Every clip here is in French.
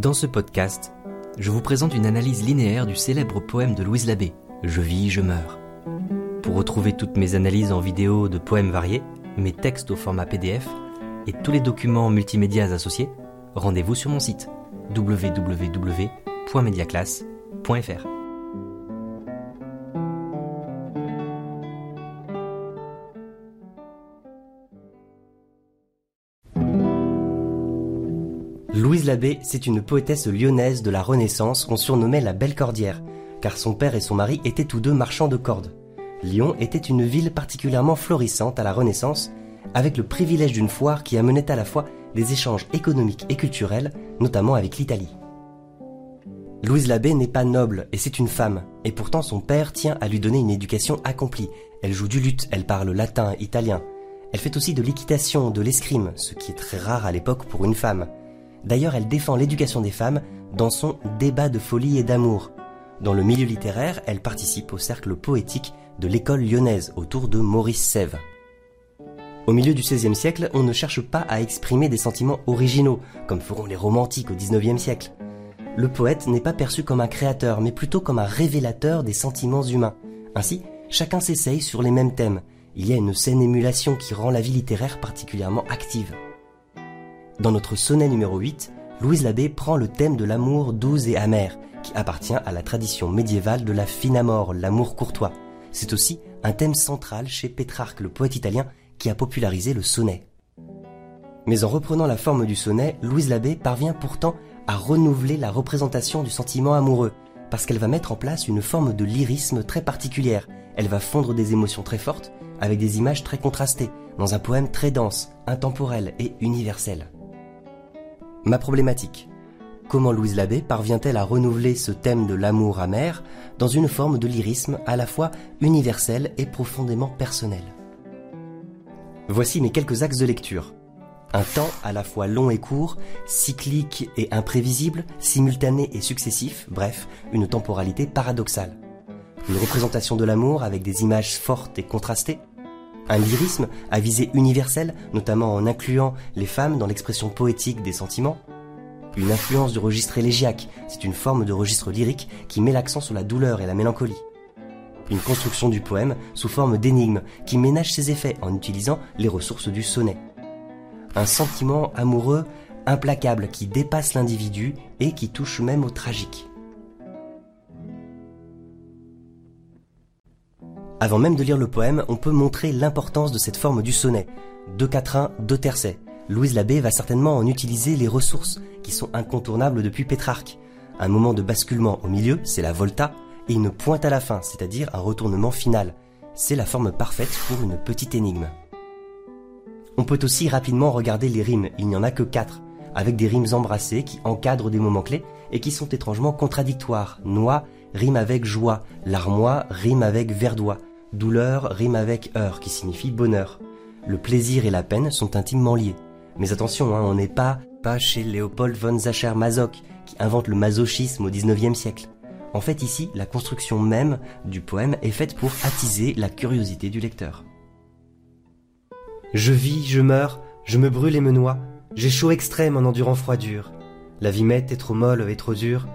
Dans ce podcast, je vous présente une analyse linéaire du célèbre poème de Louise Labbé, Je vis, je meurs. Pour retrouver toutes mes analyses en vidéo de poèmes variés, mes textes au format PDF et tous les documents multimédias associés, rendez-vous sur mon site www.mediaclasse.fr. Labbé, c'est une poétesse lyonnaise de la Renaissance qu'on surnommait la Belle Cordière, car son père et son mari étaient tous deux marchands de cordes. Lyon était une ville particulièrement florissante à la Renaissance, avec le privilège d'une foire qui amenait à la fois des échanges économiques et culturels, notamment avec l'Italie. Louise Labbé n'est pas noble et c'est une femme, et pourtant son père tient à lui donner une éducation accomplie. Elle joue du luth, elle parle latin, italien. Elle fait aussi de l'équitation, de l'escrime, ce qui est très rare à l'époque pour une femme. D'ailleurs, elle défend l'éducation des femmes dans son Débat de folie et d'amour. Dans le milieu littéraire, elle participe au cercle poétique de l'école lyonnaise autour de Maurice Sèvres. Au milieu du XVIe siècle, on ne cherche pas à exprimer des sentiments originaux, comme feront les romantiques au XIXe siècle. Le poète n'est pas perçu comme un créateur, mais plutôt comme un révélateur des sentiments humains. Ainsi, chacun s'essaye sur les mêmes thèmes. Il y a une saine émulation qui rend la vie littéraire particulièrement active. Dans notre sonnet numéro 8, Louise Labbé prend le thème de l'amour doux et amer, qui appartient à la tradition médiévale de la fine amour, l'amour courtois. C'est aussi un thème central chez Pétrarque, le poète italien, qui a popularisé le sonnet. Mais en reprenant la forme du sonnet, Louise Labbé parvient pourtant à renouveler la représentation du sentiment amoureux, parce qu'elle va mettre en place une forme de lyrisme très particulière. Elle va fondre des émotions très fortes avec des images très contrastées, dans un poème très dense, intemporel et universel. Ma problématique. Comment Louise Labbé parvient-elle à renouveler ce thème de l'amour amer dans une forme de lyrisme à la fois universel et profondément personnel? Voici mes quelques axes de lecture. Un temps à la fois long et court, cyclique et imprévisible, simultané et successif, bref, une temporalité paradoxale. Une représentation de l'amour avec des images fortes et contrastées, un lyrisme à visée universelle, notamment en incluant les femmes dans l'expression poétique des sentiments. Une influence du registre élégiaque, c'est une forme de registre lyrique qui met l'accent sur la douleur et la mélancolie. Une construction du poème sous forme d'énigme qui ménage ses effets en utilisant les ressources du sonnet. Un sentiment amoureux implacable qui dépasse l'individu et qui touche même au tragique. Avant même de lire le poème, on peut montrer l'importance de cette forme du sonnet. Deux quatrains, deux tercets. Louise Labbé va certainement en utiliser les ressources qui sont incontournables depuis Pétrarque. Un moment de basculement au milieu, c'est la volta, et une pointe à la fin, c'est-à-dire un retournement final. C'est la forme parfaite pour une petite énigme. On peut aussi rapidement regarder les rimes, il n'y en a que quatre, avec des rimes embrassées qui encadrent des moments clés et qui sont étrangement contradictoires. Noix rime avec joie, larmois rime avec verdois. Douleur rime avec heure, qui signifie bonheur. Le plaisir et la peine sont intimement liés. Mais attention, hein, on n'est pas, pas chez Léopold von Sacher-Masoch, qui invente le masochisme au XIXe siècle. En fait, ici, la construction même du poème est faite pour attiser la curiosité du lecteur. Je vis, je meurs, je me brûle et me noie, j'ai chaud extrême en endurant froidure. La vie m'est trop molle et trop dure,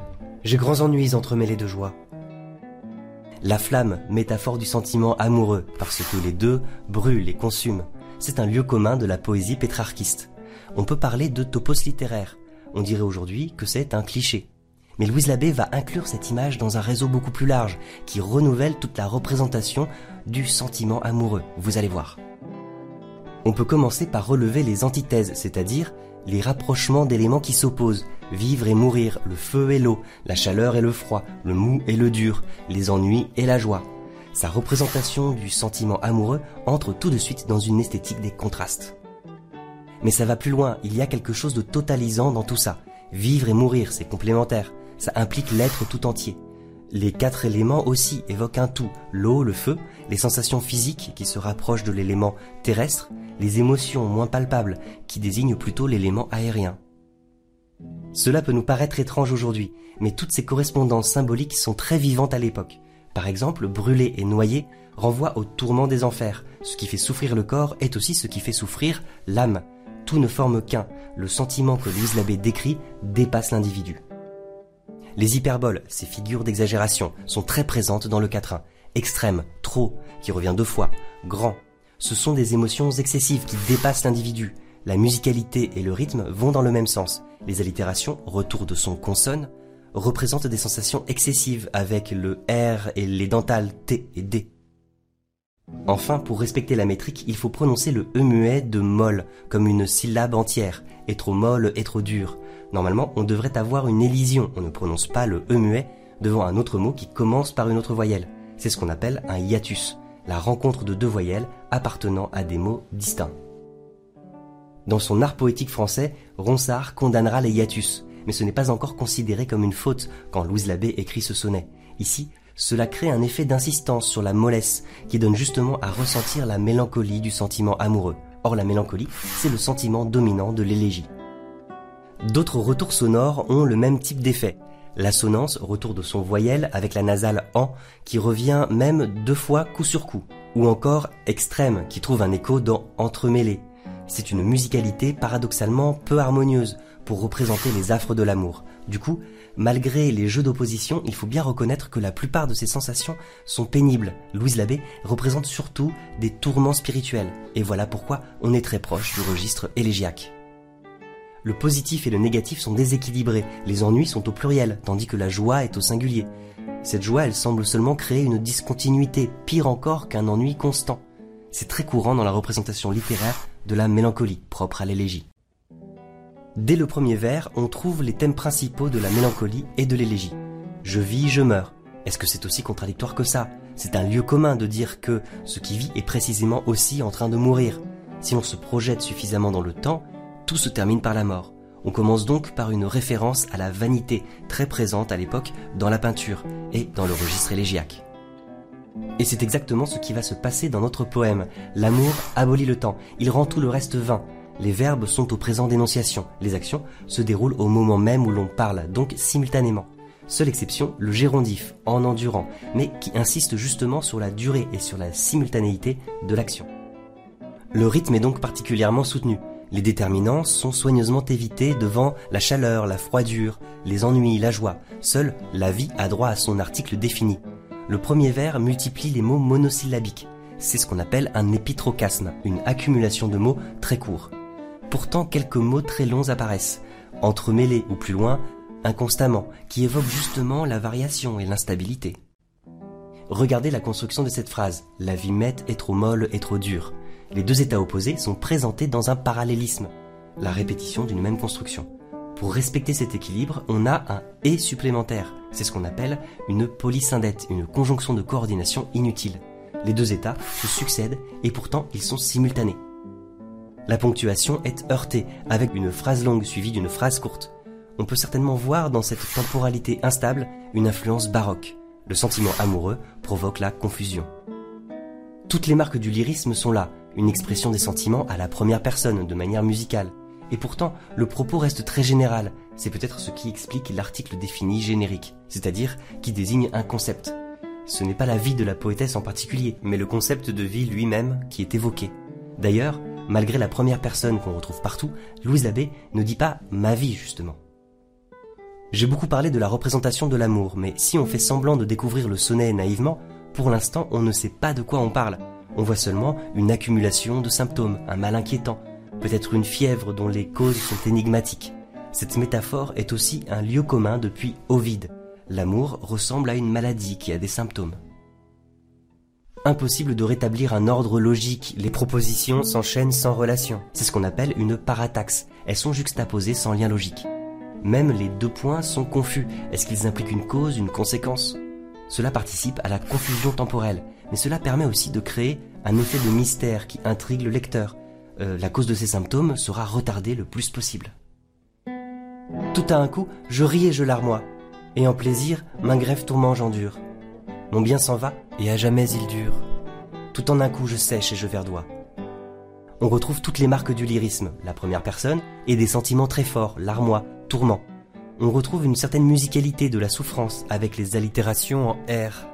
j'ai grands ennuis entremêlés de joie. La flamme, métaphore du sentiment amoureux, parce que les deux brûlent et consument. C'est un lieu commun de la poésie pétrarchiste. On peut parler de topos littéraire. On dirait aujourd'hui que c'est un cliché. Mais Louise Labbé va inclure cette image dans un réseau beaucoup plus large, qui renouvelle toute la représentation du sentiment amoureux. Vous allez voir. On peut commencer par relever les antithèses, c'est-à-dire les rapprochements d'éléments qui s'opposent, vivre et mourir, le feu et l'eau, la chaleur et le froid, le mou et le dur, les ennuis et la joie. Sa représentation du sentiment amoureux entre tout de suite dans une esthétique des contrastes. Mais ça va plus loin, il y a quelque chose de totalisant dans tout ça. Vivre et mourir, c'est complémentaire, ça implique l'être tout entier. Les quatre éléments aussi évoquent un tout, l'eau, le feu, les sensations physiques qui se rapprochent de l'élément terrestre, les émotions moins palpables qui désignent plutôt l'élément aérien. Cela peut nous paraître étrange aujourd'hui, mais toutes ces correspondances symboliques sont très vivantes à l'époque. Par exemple, brûler et noyer renvoie au tourment des enfers. Ce qui fait souffrir le corps est aussi ce qui fait souffrir l'âme. tout ne forme qu'un. Le sentiment que Louise Labbé décrit dépasse l'individu. Les hyperboles, ces figures d'exagération, sont très présentes dans le quatrain. Extrême, trop, qui revient deux fois, grand. Ce sont des émotions excessives qui dépassent l'individu. La musicalité et le rythme vont dans le même sens. Les allitérations, retour de son consonne, représentent des sensations excessives avec le R et les dentales T et D. Enfin, pour respecter la métrique, il faut prononcer le E muet de molle, comme une syllabe entière, et trop molle et trop dur. Normalement, on devrait avoir une élision, on ne prononce pas le E muet devant un autre mot qui commence par une autre voyelle. C'est ce qu'on appelle un hiatus, la rencontre de deux voyelles appartenant à des mots distincts. Dans son art poétique français, Ronsard condamnera les hiatus, mais ce n'est pas encore considéré comme une faute quand Louise Labbé écrit ce sonnet. Ici, cela crée un effet d'insistance sur la mollesse qui donne justement à ressentir la mélancolie du sentiment amoureux. Or la mélancolie, c'est le sentiment dominant de l'élégie. D'autres retours sonores ont le même type d'effet. L'assonance, retour de son voyelle avec la nasale en, qui revient même deux fois coup sur coup. Ou encore extrême, qui trouve un écho dans entremêlé. C'est une musicalité paradoxalement peu harmonieuse pour représenter les affres de l'amour. Du coup, malgré les jeux d'opposition, il faut bien reconnaître que la plupart de ces sensations sont pénibles. Louise Labbé représente surtout des tourments spirituels. Et voilà pourquoi on est très proche du registre élégiaque le positif et le négatif sont déséquilibrés, les ennuis sont au pluriel, tandis que la joie est au singulier. Cette joie, elle semble seulement créer une discontinuité, pire encore qu'un ennui constant. C'est très courant dans la représentation littéraire de la mélancolie, propre à l'élégie. Dès le premier vers, on trouve les thèmes principaux de la mélancolie et de l'élégie. Je vis, je meurs. Est-ce que c'est aussi contradictoire que ça? C'est un lieu commun de dire que ce qui vit est précisément aussi en train de mourir. Si on se projette suffisamment dans le temps, tout se termine par la mort. On commence donc par une référence à la vanité très présente à l'époque dans la peinture et dans le registre élégiaque. Et c'est exactement ce qui va se passer dans notre poème. L'amour abolit le temps, il rend tout le reste vain. Les verbes sont au présent d'énonciation, les actions se déroulent au moment même où l'on parle, donc simultanément. Seule exception, le gérondif, en endurant, mais qui insiste justement sur la durée et sur la simultanéité de l'action. Le rythme est donc particulièrement soutenu. Les déterminants sont soigneusement évités devant la chaleur, la froidure, les ennuis, la joie. Seule la vie a droit à son article défini. Le premier vers multiplie les mots monosyllabiques. C'est ce qu'on appelle un épitrocasme, une accumulation de mots très courts. Pourtant, quelques mots très longs apparaissent, entremêlés ou plus loin, inconstamment, qui évoquent justement la variation et l'instabilité. Regardez la construction de cette phrase. La vie mette est trop molle et trop dure les deux états opposés sont présentés dans un parallélisme, la répétition d'une même construction. Pour respecter cet équilibre, on a un et supplémentaire. C'est ce qu'on appelle une polysyndète, une conjonction de coordination inutile. Les deux états se succèdent et pourtant ils sont simultanés. La ponctuation est heurtée avec une phrase longue suivie d'une phrase courte. On peut certainement voir dans cette temporalité instable une influence baroque. Le sentiment amoureux provoque la confusion. Toutes les marques du lyrisme sont là, une expression des sentiments à la première personne, de manière musicale. Et pourtant, le propos reste très général. C'est peut-être ce qui explique l'article défini générique, c'est-à-dire qui désigne un concept. Ce n'est pas la vie de la poétesse en particulier, mais le concept de vie lui-même qui est évoqué. D'ailleurs, malgré la première personne qu'on retrouve partout, Louise Labbé ne dit pas ma vie justement. J'ai beaucoup parlé de la représentation de l'amour, mais si on fait semblant de découvrir le sonnet naïvement, pour l'instant on ne sait pas de quoi on parle. On voit seulement une accumulation de symptômes, un mal inquiétant, peut-être une fièvre dont les causes sont énigmatiques. Cette métaphore est aussi un lieu commun depuis Ovide. L'amour ressemble à une maladie qui a des symptômes. Impossible de rétablir un ordre logique, les propositions s'enchaînent sans relation. C'est ce qu'on appelle une parataxe. Elles sont juxtaposées sans lien logique. Même les deux points sont confus. Est-ce qu'ils impliquent une cause, une conséquence? Cela participe à la confusion temporelle mais cela permet aussi de créer un effet de mystère qui intrigue le lecteur. Euh, la cause de ces symptômes sera retardée le plus possible. Tout à un coup, je ris et je larmoie, et en plaisir, main grève tourment j'endure. Mon bien s'en va, et à jamais il dure. Tout en un coup, je sèche et je verdois. On retrouve toutes les marques du lyrisme, la première personne, et des sentiments très forts, larmois, tourment. On retrouve une certaine musicalité de la souffrance avec les allitérations en R.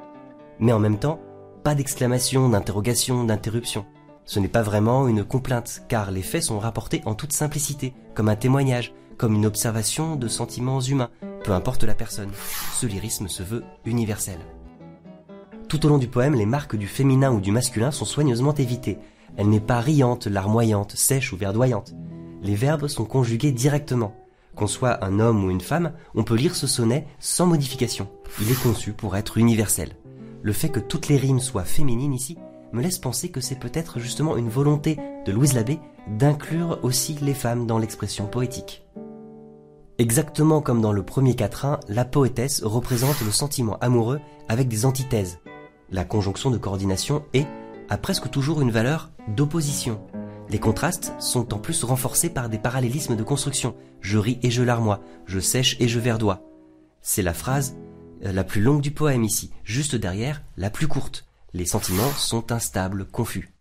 Mais en même temps, pas d'exclamation, d'interrogation, d'interruption. Ce n'est pas vraiment une complainte, car les faits sont rapportés en toute simplicité, comme un témoignage, comme une observation de sentiments humains, peu importe la personne. Ce lyrisme se veut universel. Tout au long du poème, les marques du féminin ou du masculin sont soigneusement évitées. Elle n'est pas riante, larmoyante, sèche ou verdoyante. Les verbes sont conjugués directement. Qu'on soit un homme ou une femme, on peut lire ce sonnet sans modification. Il est conçu pour être universel. Le fait que toutes les rimes soient féminines ici me laisse penser que c'est peut-être justement une volonté de Louise Labbé d'inclure aussi les femmes dans l'expression poétique. Exactement comme dans le premier quatrain, la poétesse représente le sentiment amoureux avec des antithèses. La conjonction de coordination est, a presque toujours une valeur d'opposition. Les contrastes sont en plus renforcés par des parallélismes de construction. Je ris et je larmoie, je sèche et je verdoie. C'est la phrase la plus longue du poème ici, juste derrière la plus courte. Les sentiments sont instables, confus.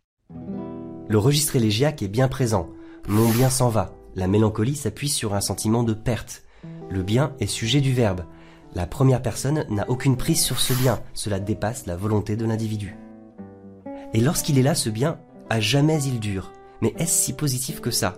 Le registre élégiaque est bien présent. Mon bien s'en va. La mélancolie s'appuie sur un sentiment de perte. Le bien est sujet du verbe. La première personne n'a aucune prise sur ce bien. Cela dépasse la volonté de l'individu. Et lorsqu'il est là, ce bien, à jamais il dure. Mais est-ce si positif que ça?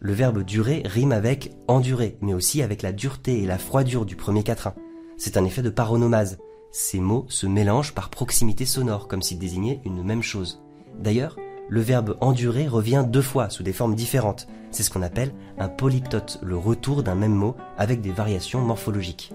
Le verbe durer rime avec endurer, mais aussi avec la dureté et la froidure du premier quatrain. C'est un effet de paronomase. Ces mots se mélangent par proximité sonore, comme s'ils désignaient une même chose. D'ailleurs, le verbe endurer revient deux fois sous des formes différentes. C'est ce qu'on appelle un polyptote, le retour d'un même mot avec des variations morphologiques.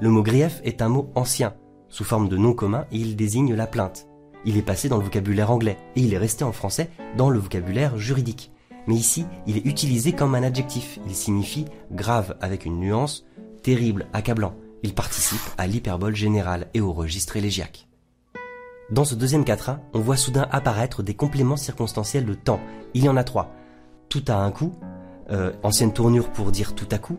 Le mot grief est un mot ancien. Sous forme de nom commun, il désigne la plainte. Il est passé dans le vocabulaire anglais et il est resté en français dans le vocabulaire juridique. Mais ici, il est utilisé comme un adjectif. Il signifie grave avec une nuance, terrible, accablant. Il participe à l'hyperbole générale et au registre élégiaque. Dans ce deuxième quatrain, on voit soudain apparaître des compléments circonstanciels de temps. Il y en a trois. Tout à un coup, euh, ancienne tournure pour dire tout à coup,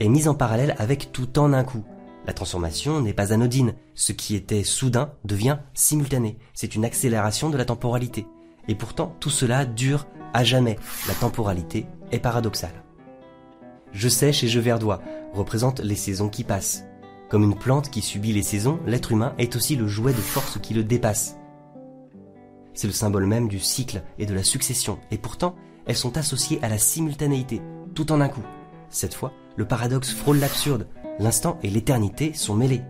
est mise en parallèle avec tout en un coup. La transformation n'est pas anodine. Ce qui était soudain devient simultané. C'est une accélération de la temporalité. Et pourtant, tout cela dure à jamais. La temporalité est paradoxale. Je sèche et je verdois représente les saisons qui passent. Comme une plante qui subit les saisons, l'être humain est aussi le jouet de force qui le dépasse. C'est le symbole même du cycle et de la succession, et pourtant, elles sont associées à la simultanéité, tout en un coup. Cette fois, le paradoxe frôle l'absurde, l'instant et l'éternité sont mêlés.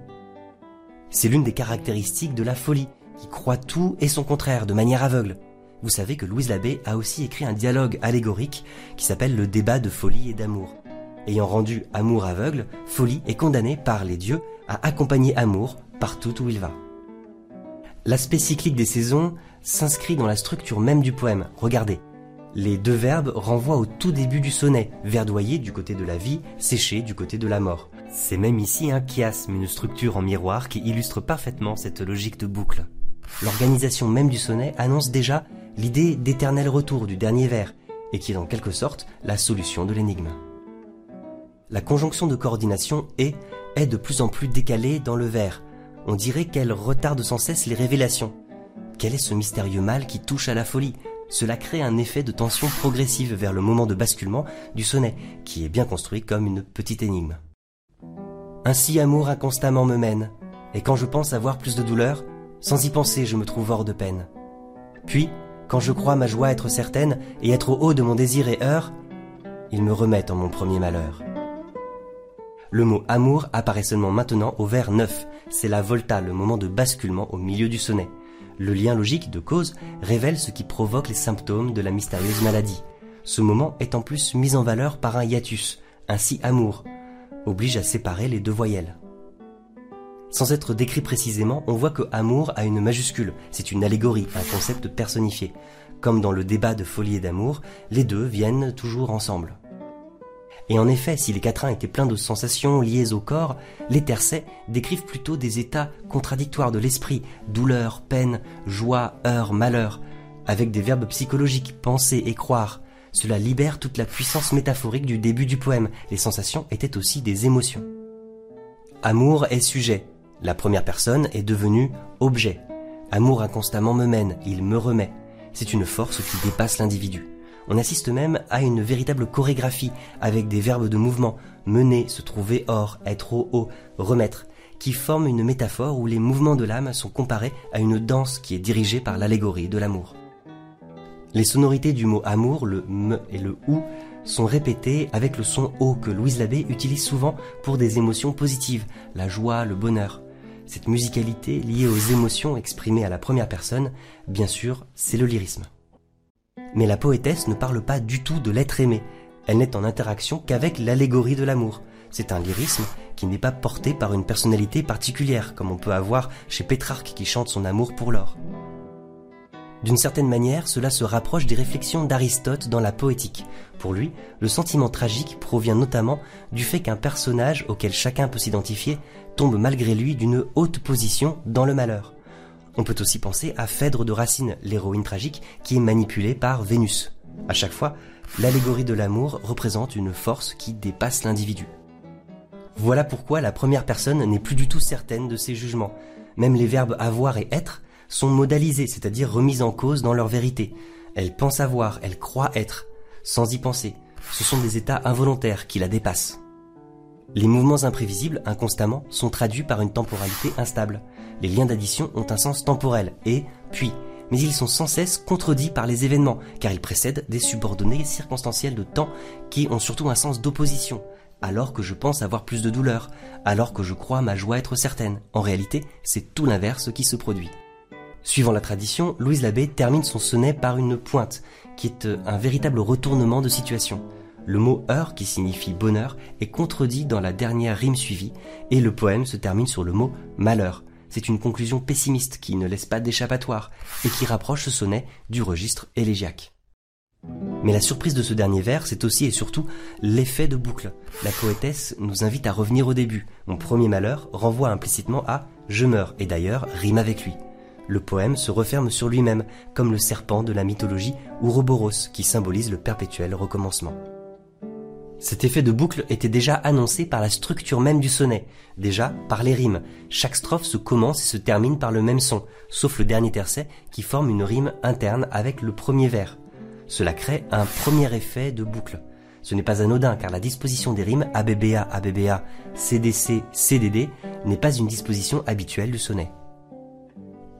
C'est l'une des caractéristiques de la folie, qui croit tout et son contraire de manière aveugle. Vous savez que Louise Labbé a aussi écrit un dialogue allégorique qui s'appelle Le débat de folie et d'amour ayant rendu amour aveugle, folie est condamné par les dieux à accompagner amour partout où il va. L'aspect cyclique des saisons s'inscrit dans la structure même du poème. Regardez. Les deux verbes renvoient au tout début du sonnet, verdoyer du côté de la vie, sécher du côté de la mort. C'est même ici un chiasme, une structure en miroir qui illustre parfaitement cette logique de boucle. L'organisation même du sonnet annonce déjà l'idée d'éternel retour du dernier vers, et qui est en quelque sorte la solution de l'énigme la conjonction de coordination est, est de plus en plus décalée dans le vers. On dirait qu'elle retarde sans cesse les révélations. Quel est ce mystérieux mal qui touche à la folie? Cela crée un effet de tension progressive vers le moment de basculement du sonnet, qui est bien construit comme une petite énigme. Ainsi amour inconstamment me mène, et quand je pense avoir plus de douleur, sans y penser je me trouve hors de peine. Puis, quand je crois ma joie être certaine et être au haut de mon désir et heure, il me remet en mon premier malheur. Le mot amour apparaît seulement maintenant au vers 9. C'est la volta, le moment de basculement au milieu du sonnet. Le lien logique de cause révèle ce qui provoque les symptômes de la mystérieuse maladie. Ce moment est en plus mis en valeur par un hiatus, ainsi amour, oblige à séparer les deux voyelles. Sans être décrit précisément, on voit que amour a une majuscule, c'est une allégorie, un concept personnifié. Comme dans le débat de folie et d'amour, les deux viennent toujours ensemble. Et en effet, si les quatrains étaient pleins de sensations liées au corps, les tercets décrivent plutôt des états contradictoires de l'esprit, douleur, peine, joie, heure, malheur, avec des verbes psychologiques, penser et croire. Cela libère toute la puissance métaphorique du début du poème. Les sensations étaient aussi des émotions. Amour est sujet. La première personne est devenue objet. Amour inconstamment me mène, il me remet. C'est une force qui dépasse l'individu. On assiste même à une véritable chorégraphie avec des verbes de mouvement, mener, se trouver hors, être au haut, remettre, qui forment une métaphore où les mouvements de l'âme sont comparés à une danse qui est dirigée par l'allégorie de l'amour. Les sonorités du mot amour, le m et le ou, sont répétées avec le son o que Louise Labbé utilise souvent pour des émotions positives, la joie, le bonheur. Cette musicalité liée aux émotions exprimées à la première personne, bien sûr, c'est le lyrisme. Mais la poétesse ne parle pas du tout de l'être aimé. Elle n'est en interaction qu'avec l'allégorie de l'amour. C'est un lyrisme qui n'est pas porté par une personnalité particulière, comme on peut avoir chez Pétrarque qui chante son amour pour l'or. D'une certaine manière, cela se rapproche des réflexions d'Aristote dans la poétique. Pour lui, le sentiment tragique provient notamment du fait qu'un personnage auquel chacun peut s'identifier tombe malgré lui d'une haute position dans le malheur. On peut aussi penser à Phèdre de Racine, l'héroïne tragique, qui est manipulée par Vénus. À chaque fois, l'allégorie de l'amour représente une force qui dépasse l'individu. Voilà pourquoi la première personne n'est plus du tout certaine de ses jugements. Même les verbes avoir et être sont modalisées, c'est-à-dire remises en cause dans leur vérité. Elle pense avoir, elle croit être, sans y penser. Ce sont des états involontaires qui la dépassent. Les mouvements imprévisibles, inconstamment, sont traduits par une temporalité instable. Les liens d'addition ont un sens temporel, et, puis, mais ils sont sans cesse contredits par les événements, car ils précèdent des subordonnées circonstancielles de temps qui ont surtout un sens d'opposition, alors que je pense avoir plus de douleur, alors que je crois ma joie être certaine. En réalité, c'est tout l'inverse qui se produit. Suivant la tradition, Louise Labbé termine son sonnet par une pointe, qui est euh, un véritable retournement de situation. Le mot heure, qui signifie bonheur, est contredit dans la dernière rime suivie, et le poème se termine sur le mot malheur. C'est une conclusion pessimiste qui ne laisse pas d'échappatoire, et qui rapproche ce sonnet du registre élégiaque. Mais la surprise de ce dernier vers, c'est aussi et surtout l'effet de boucle. La poétesse nous invite à revenir au début. Mon premier malheur renvoie implicitement à je meurs, et d'ailleurs rime avec lui. Le poème se referme sur lui-même, comme le serpent de la mythologie Ouroboros, qui symbolise le perpétuel recommencement. Cet effet de boucle était déjà annoncé par la structure même du sonnet, déjà par les rimes. Chaque strophe se commence et se termine par le même son, sauf le dernier tercet qui forme une rime interne avec le premier vers. Cela crée un premier effet de boucle. Ce n'est pas anodin car la disposition des rimes ABBA, ABBA, CDC, CDD n'est pas une disposition habituelle du sonnet.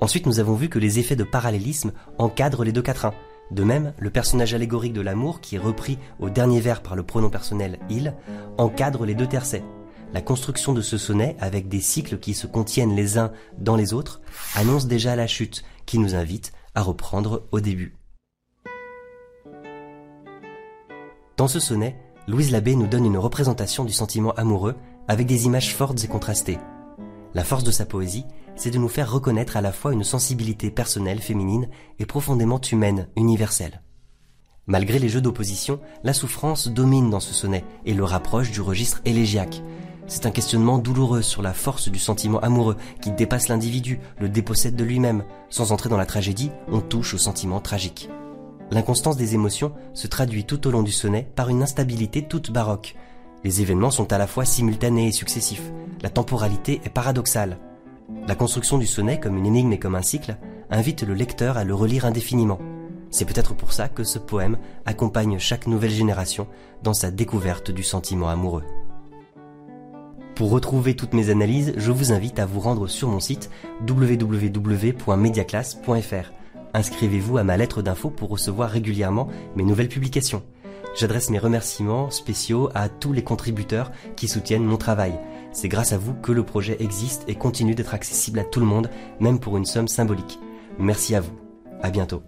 Ensuite, nous avons vu que les effets de parallélisme encadrent les deux quatrains. De même, le personnage allégorique de l'amour, qui est repris au dernier vers par le pronom personnel il, encadre les deux tercets. La construction de ce sonnet, avec des cycles qui se contiennent les uns dans les autres, annonce déjà la chute, qui nous invite à reprendre au début. Dans ce sonnet, Louise Labbé nous donne une représentation du sentiment amoureux avec des images fortes et contrastées. La force de sa poésie, c'est de nous faire reconnaître à la fois une sensibilité personnelle féminine et profondément humaine, universelle. Malgré les jeux d'opposition, la souffrance domine dans ce sonnet et le rapproche du registre élégiaque. C'est un questionnement douloureux sur la force du sentiment amoureux qui dépasse l'individu, le dépossède de lui-même. Sans entrer dans la tragédie, on touche au sentiment tragique. L'inconstance des émotions se traduit tout au long du sonnet par une instabilité toute baroque. Les événements sont à la fois simultanés et successifs. La temporalité est paradoxale. La construction du sonnet comme une énigme et comme un cycle invite le lecteur à le relire indéfiniment. C'est peut-être pour ça que ce poème accompagne chaque nouvelle génération dans sa découverte du sentiment amoureux. Pour retrouver toutes mes analyses, je vous invite à vous rendre sur mon site www.mediaclass.fr. Inscrivez-vous à ma lettre d'info pour recevoir régulièrement mes nouvelles publications. J'adresse mes remerciements spéciaux à tous les contributeurs qui soutiennent mon travail. C'est grâce à vous que le projet existe et continue d'être accessible à tout le monde, même pour une somme symbolique. Merci à vous. À bientôt.